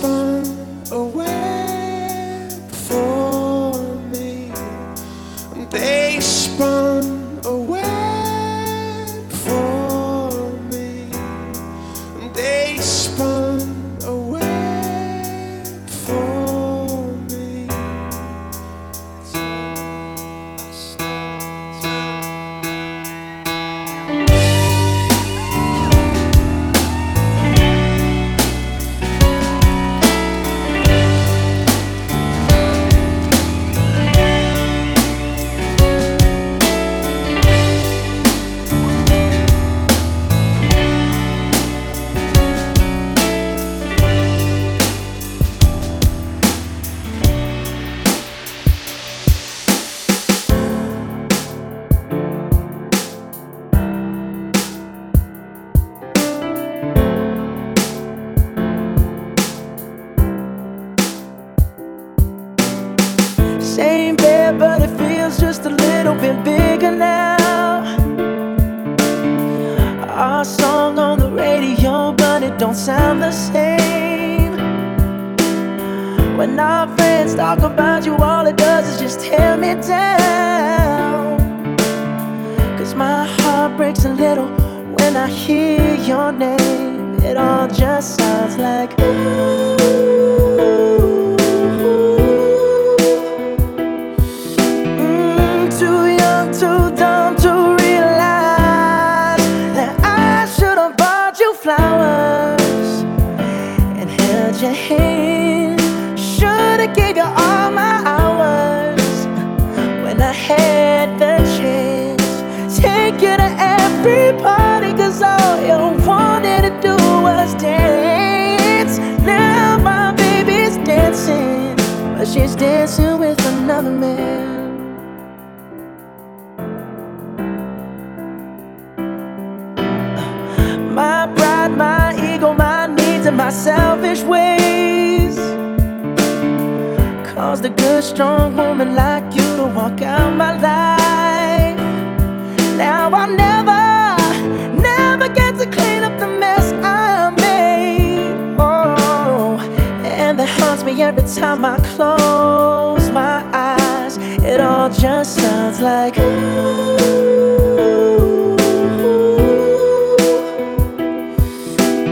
whisper away for me. They spun. every time I close my eyes. It all just sounds like ooh.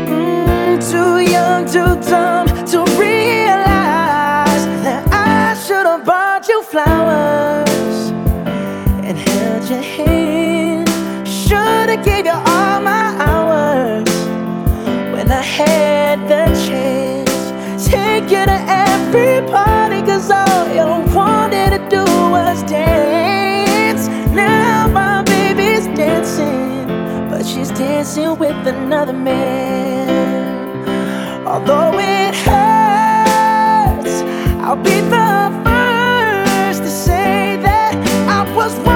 Mm, too young, too dumb to realize that I should have bought you flowers and held your hand. Should have gave you all. to every party, cause all you wanted to do was dance. Now my baby's dancing, but she's dancing with another man. Although it hurts, I'll be the first to say that I was wrong.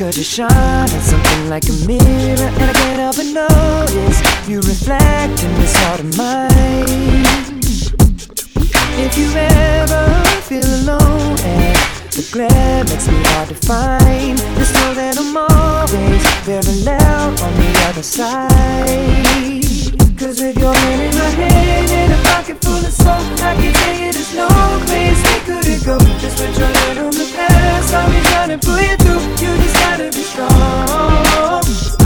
Cause you shine on something like a mirror And I can't help but notice You reflect in this heart of mine. If you ever feel alone And the glare makes me hard to find Just know that I'm always loud on the other side. Cause with your hand in my hand And a pocket full of believe could it go? Just put your head on the past. I'll be trying to pull you through. You just gotta be strong.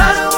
I don't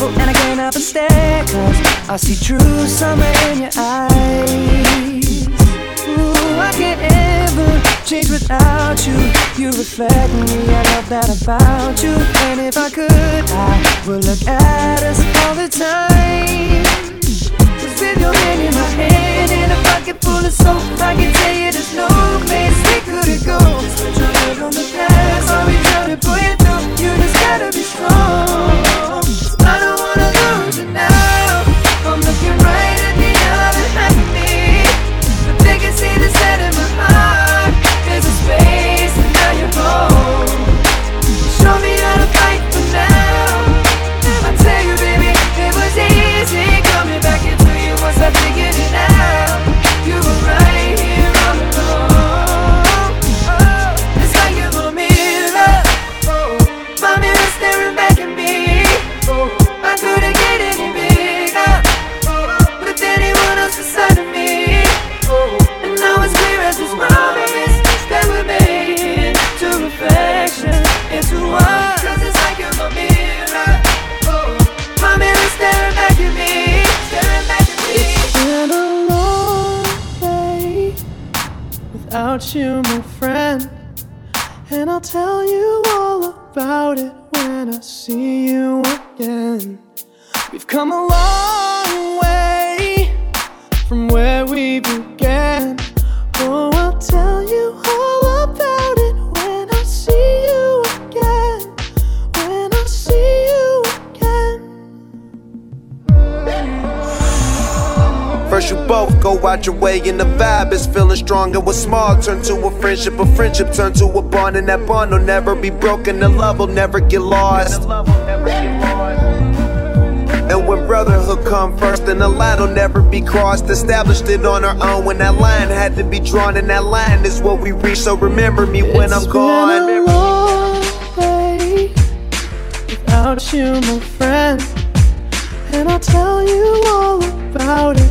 careful and I can't help but stare Cause I see true summer in your eyes. Ooh, I can't ever change without you. You reflect me, I love that about you. And if I could, I would look at us all the time. Cause with your hand in my hand and a pocket full of soap I can tell you there's no place we couldn't go. Put your head on the past, I'll be trying to pull you through. You just gotta be strong. was small turned to a friendship, a friendship turned to a bond, and that bond will never be broken, The love will never get lost. And when brotherhood come first, then the line will never be crossed. Established it on our own when that line had to be drawn, and that line is what we reach. So remember me when I'm been gone. A long way without you, my friend, and I'll tell you all about it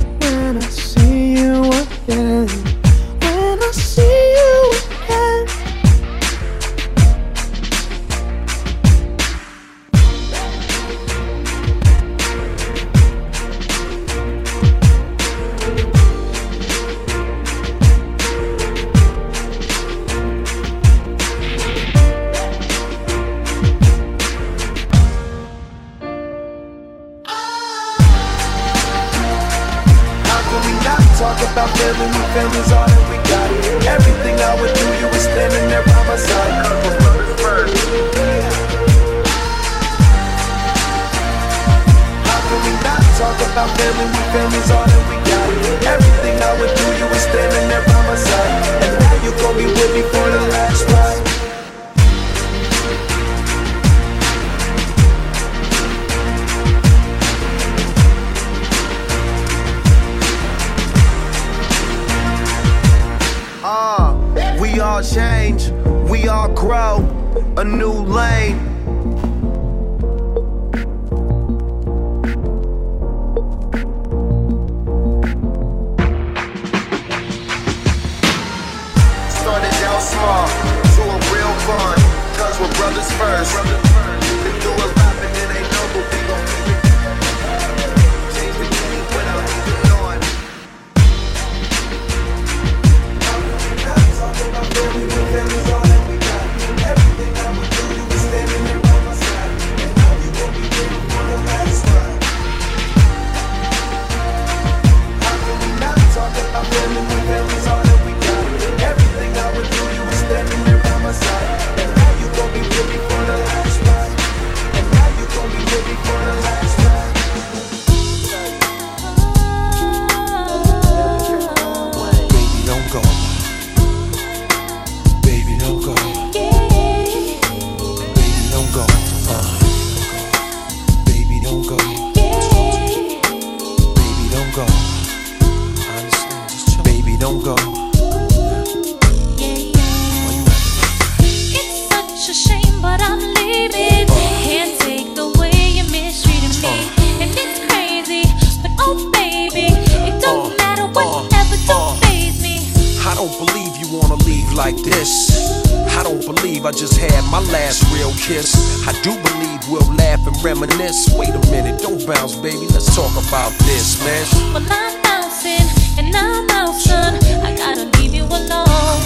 about this, man. Well, I'm bouncing and I'm son. I gotta leave you alone.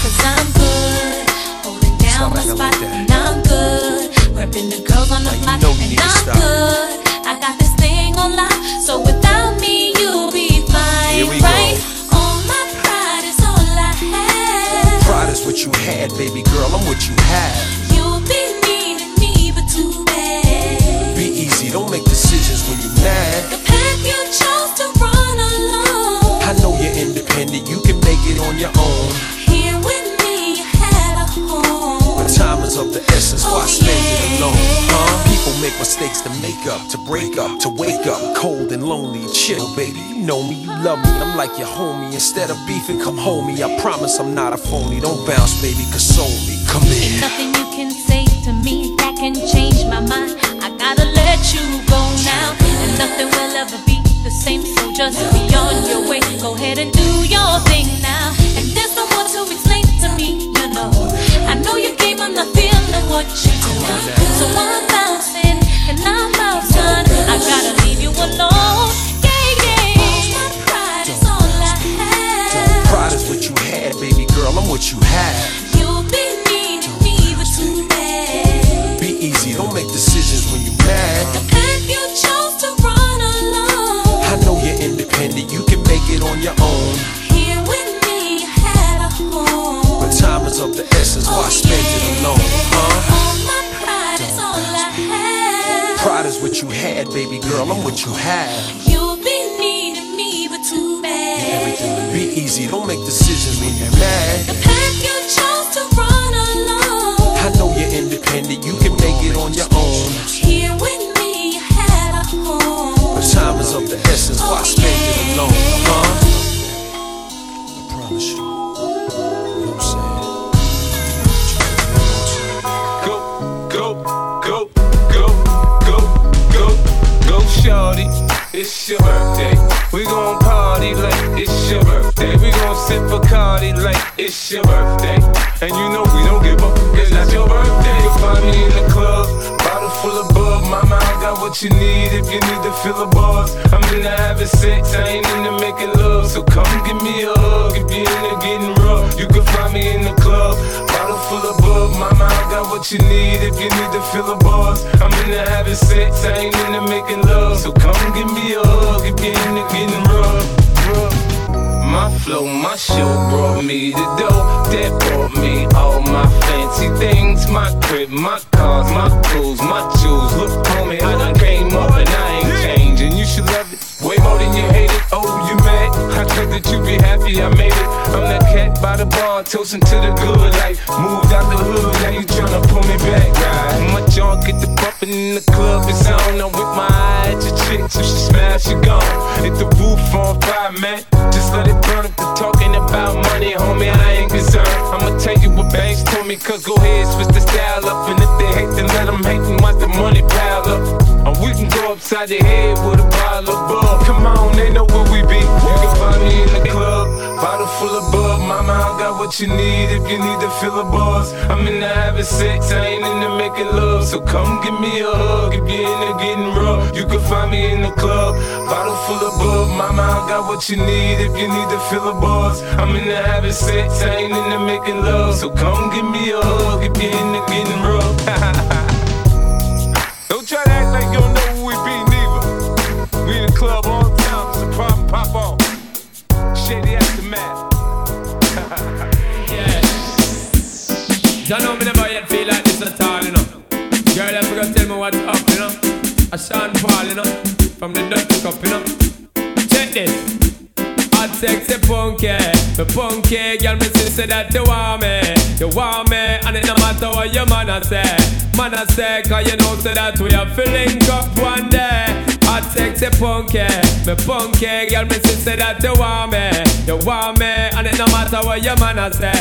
Cause I'm good. Holding down my like spot. like. And I'm good. Repping the girls on the block. you And I'm stop. good. I got this thing on lock. So without me, you'll be fine. We go. right? All my pride is all I have. Pride is what you had, baby girl. I'm what you have. Your own. Here with me, you had a home. But time is of the essence, why Oh, spend it alone? Huh? People make mistakes to make up, to break up, to wake up, cold and lonely chill, baby. You know me, you love me, I'm like your homie. Instead of beefing, come home me. I promise I'm not a phony. Don't bounce, baby, console me. Come here. Nothing you can say to me that can change my mind. I gotta let you go now. And nothing will ever be the same. So just be on your way. Go ahead and do your thing now. And there's no more to explain to me, you know. I know you game, I'm not feeling what you do. So I'm bouncing and I'm out, son. I gotta leave you alone. Yeah, yeah. My pride is all I have. Pride is what you had, baby girl. I'm what you have. Your own. Here with me, you had a home. But time is of the essence, why oh, spend it alone? Huh? All my pride is all I have. Pride is what you had, baby girl. I'm what you have. You'll be needing me, but too bad. Be easy, don't make decisions when you're mad. The path you chose to run alone. I know you're independent, you can make it on your own. Here with me, you had a home. But time is of the essence, why oh, spend it alone? Huh? Promise you. You Go, go, go, go, go, go, go, shorty. It's your birthday. We gon' party like it's your birthday. We gon' sip Bacardi like it's your birthday. And you know we don't give up, it's not your birthday. You'll find me in the club, full of bug. Mama, I got what you need if you need to fill the bars. I'm into having sex, I ain't into making love. So come give me a hug if you're into getting rough. You can find me in the club, bottle full of bug. Mama, I got what you need if you need to fill the bars. I'm into having sex, I ain't into making love. So come give me a hug if you're into getting rough. rough. My flow, my show brought me the dough that brought me all my fancy things. My crib, my cars, my clothes, my jewels. Look, homie, I done came up and I ain't changing. You should love it way more than you hate it. That you be happy I made it. I'm that cat by the bar, toasting to the good life. Moved out the hood, now you tryna pull me back. Right? My junk get the bumping in the club, it's on. I'm with my eye at your chick, so she smash, she gone. Hit the roof on fire, man. Just let it burn if they're talking about money, homie. I ain't concerned. I'ma tell you what banks told me, cause go ahead, switch the style up. And if they hate, then let them hate and watch the money pile up. And we can upside the head with a bottle of bug. Come on, they know where we be. You can find me in the club, bottle full of bug. Mama, I got what you need if you need to fill a bars. I'm into having sex, I ain't into making love. So come give me a hug if you're into getting rough. You can find me in the club, bottle full of bug. Mama, I got what you need if you need to fill a bars. I'm into having sex, I ain't into making love. So come give me a hug if you're into getting rough. Don't try to act like you don't know Jah know me never yet feel like this at all, you know. Girl, I forgot tell me what's up, you know. A Sean Paul, you know. From the dirty cup, you know. Check this. Hot sexy punky, the punky girl, me still say that you want me, you want me, and it no matter what your man a say, man a say, cause you know say that we are feeling up one day. Hot sexy punky, me punky girl, me still say that you want me, you want me, and it no matter what your man a say,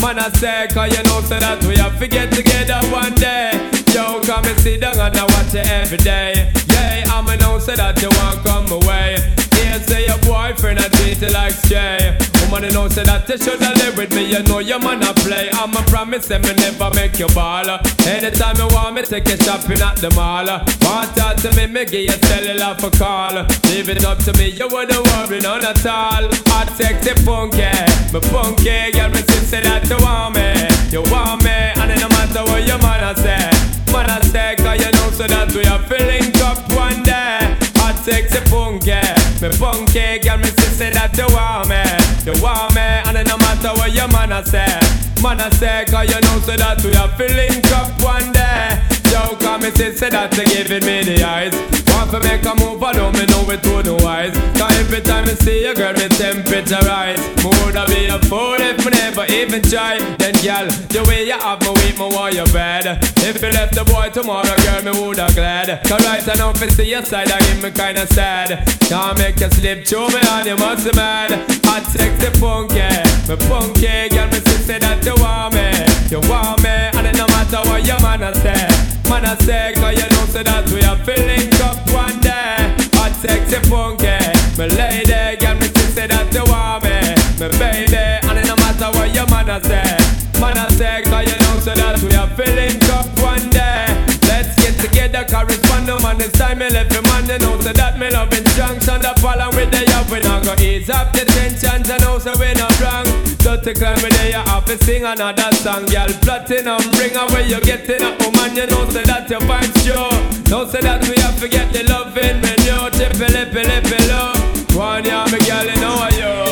man I say, cause you know say that we are get together one day. Yo, come and sit down and I watch you every day. Yeah, I'm a know say that you want come away. Here say your boyfriend I treat you like stray. Woman, you know, say that you shoulda live with me. You know your man a play. I'm a promise, that me never make you ball. Anytime you want me, take you shopping at the mall. Want talk to me, me give you cellular for call. Leave it up to me, you wouldn't worry none at all. Hot, sexy, funky, me funky, girl, me sister that you want me. You want me, and no matter what your man a say. Man a say, cause you know so that we are feeling up one day. Sexy, funky, me funky, girl, me sister that you want me. You want me, and it no matter what your man a say. Man a say, cause you know so that we are feeling up one day. Yo, come me sister that you giving me the eyes. Want to make a move, I don't me know it to the wise. Cause every time I see a girl, me temperature rise. Mood I be a fool if me never even try. Then, girl, you have me weak, me want you bad. If you left the boy tomorrow, girl, me woulda glad. Cause right now, if I see your side, I get me kinda sad. Can't make you slip through me, and you must be mad. Hot, sexy, funky, me funky, girl, me sister that you want me. You want me, and it no matter what your man a say. Man a say, cause you know so that we are feeling up one day. I Hot, sexy, funky, me lady, girl, me sister that you want me. Me baby, and it no matter what your man a say. Man a say, cause you know so that we are feeling up one day. Let's get together, correspond no man. It's time me left the oh man, you know so that me strong. So the follow with the up, we not go ease up the tensions, and know so we not wrong. Dirty climb with the have to sing another song, girl. Platinum, bring away you getting up, woman. You know so that you find sure. Know so that we have to get the loving menu. Tippy, lippy, lippy, low. One yeah, me girl, you know what you.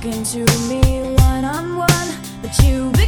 Talking to me one on one, but you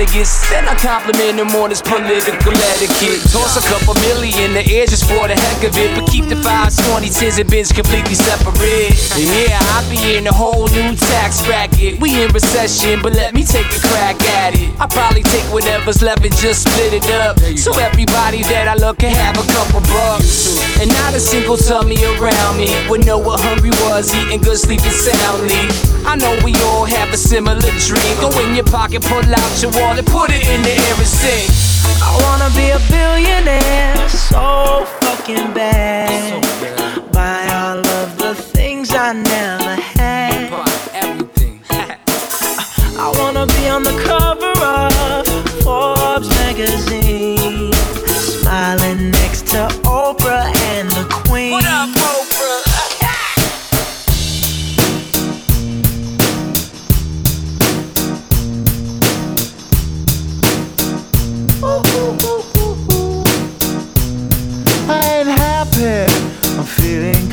on his delegates. Then I compliment him on his political etiquette. Toss a couple million the air just for the heck of it, but keep the fives, 20, 10s, and bins completely separate. And yeah, I'll be in a whole new tax bracket. We in recession, but let me take a crack at it. I probably take whatever's left and just split it up. So everybody that I love can have a couple bucks. And not a single tummy around me would know what hungry was, eating good, sleeping soundly. I know we all have a similar dream. Go in your pocket, pull out your wallet, put it in the air and sing. I wanna be a billionaire so fucking bad. Buy all of the things I never had. Everything. I wanna be on the cover of Forbes magazine. Smiling next to Oprah and the Queen. what up,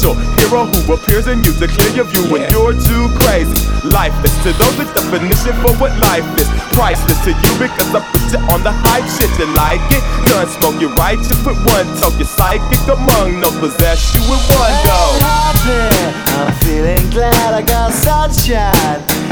hero who appears in you to clear your view when you're too crazy. Lifeless to those, the definition for what life is. Priceless to you because I put you on the hype shit. You like it? Gun smoke, you right. You put one toe. You're psychic among no possess you with one go. happy. I'm feeling glad I got sunshine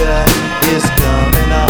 future is coming on.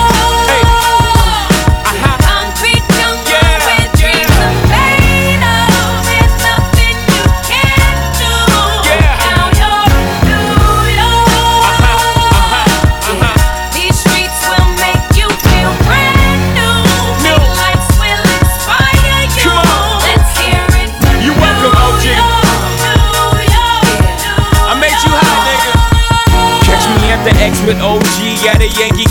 With OG at a Yankee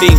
need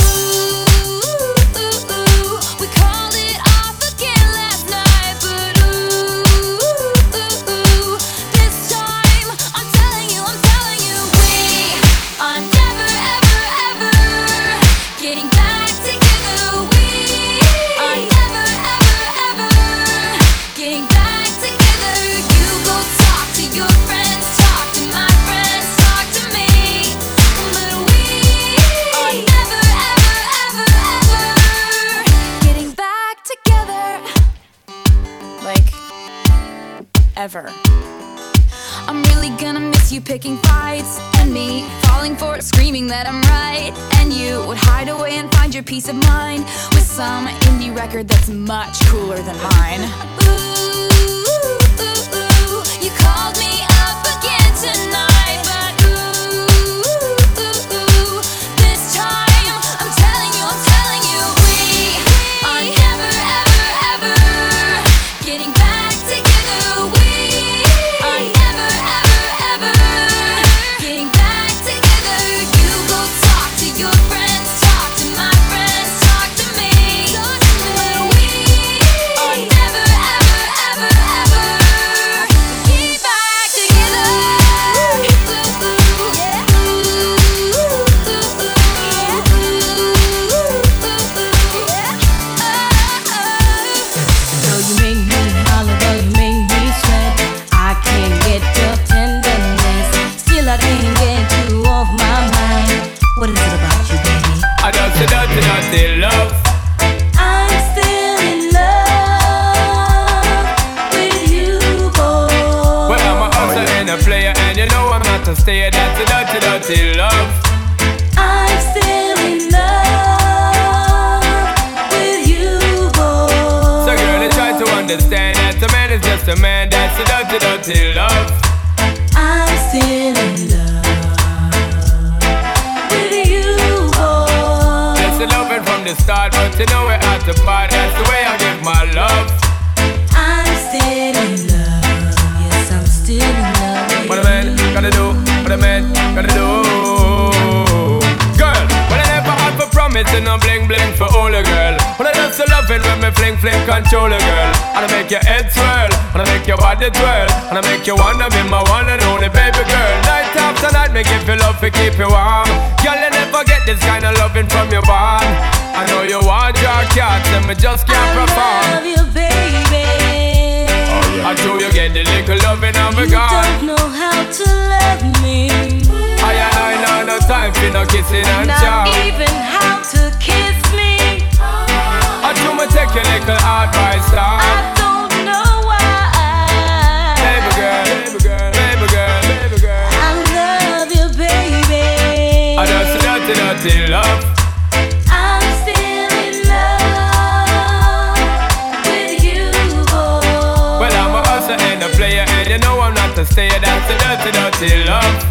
That I'm right. And you would hide away and find your peace of mind with some indie record that's much cooler than mine. Ooh, man is just a man. That's a dirty, dirty love. I'm still in love with you, boy. That's the loving from the start, but you know we're at the part. That's the way I give my love. I'm still in love. Yes, I'm still in love. What a man gotta do, what a man gotta do. in a bling bling for all the girl. But I just love it when me fling fling control a girl. And I make your head swirl, and I make your body twirl, and I make you wanna be my one and only baby girl. Night after night, me give you love to keep you warm. Girl, you never get this kind of loving from your bond. I know you want your cat, and me just can't perform. I love you, baby. I yeah. You get the little loving I've You don't know how to love me. I and I know no time for no kissing and chow. Not even how to kiss me. I do my take your little advice, star. I don't know why. Baby girl, baby girl, baby girl, baby girl. I love you, baby. I love. Player, and you know I'm not that's a dirty, dirty love.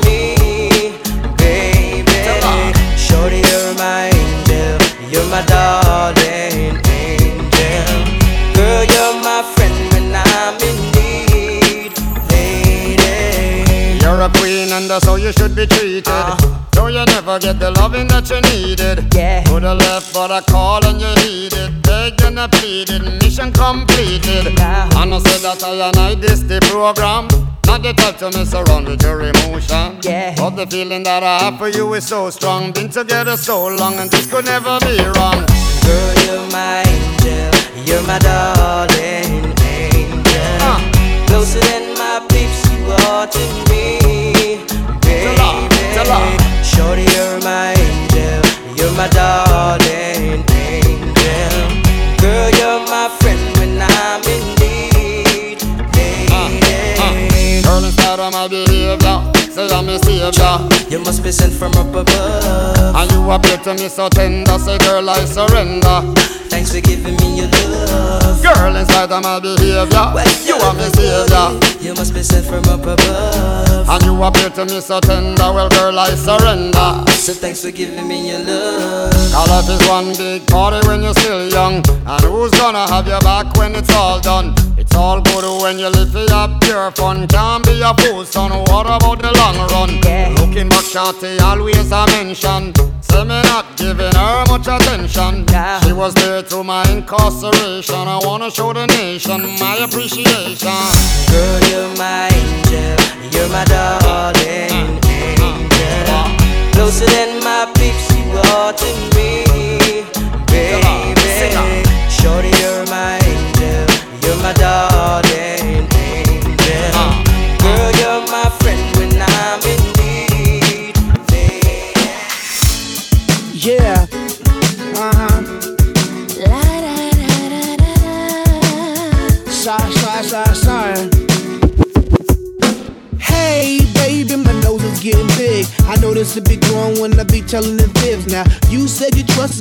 you never get the loving that you needed. Yeah. Could have left, but I called and you needed. Begged and I pleaded, mission completed. And I said that I and I this the program. Not the type to mess around with your emotion. Yeah. But the feeling that I have for you is so strong. Been together so long and this could never be wrong. Girl, you're my angel. You're my darling angel. Closer than my peeps, you are to me, baby. Shorty, you're my angel. You're my darling angel. Girl, you're my friend when I'm in need, uh, uh. lady. Girl, instead of my behavior, say I'm a savior. You must be sent from up above. And you appear to me so tender, say girl I surrender. Thanks for giving me your love. Girl, inside of my behavior, well, you are my savior. You must be sent from up above. And you appear to me so tender, well girl I surrender. So thanks for giving me your love. Our life is one big party when you're still young. And who's gonna have your back when it's all done? It's all good when you live for your pure fun. Can't be a fool, son. What about the long run? Looking back, shorty, always a mention. Say me not giving her much attention. She was there through my incarceration. I wanna show the nation my appreciation. Girl, you're my angel. You're my darling angel. Uh, uh, uh. Closer than my peeps, you are to me, baby. Shorty, you're my angel. You're my darling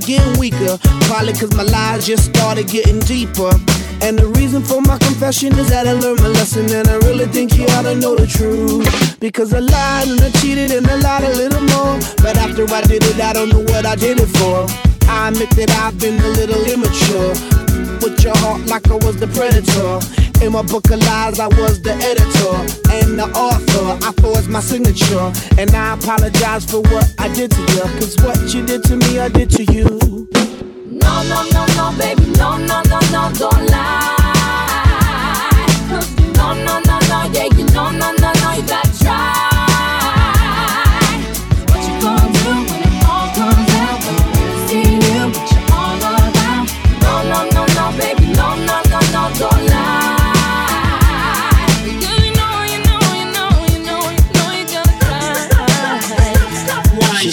getting weaker. Probably cause my lies just started getting deeper. And the reason for my confession is that I learned my lesson. And I really think you ought to know the truth. Because I lied and I cheated and I lied a little more. But after I did it, I don't know what I did it for. I admit that I've been a little immature. With your heart like I was the predator. In my book of lies, I was the editor and the author. I forged my signature, and I apologize for what I did to you. Cause what you did to me, I did to you. No, no, no, no, baby, no, no, no, no, don't lie. No, no, no, no, yeah,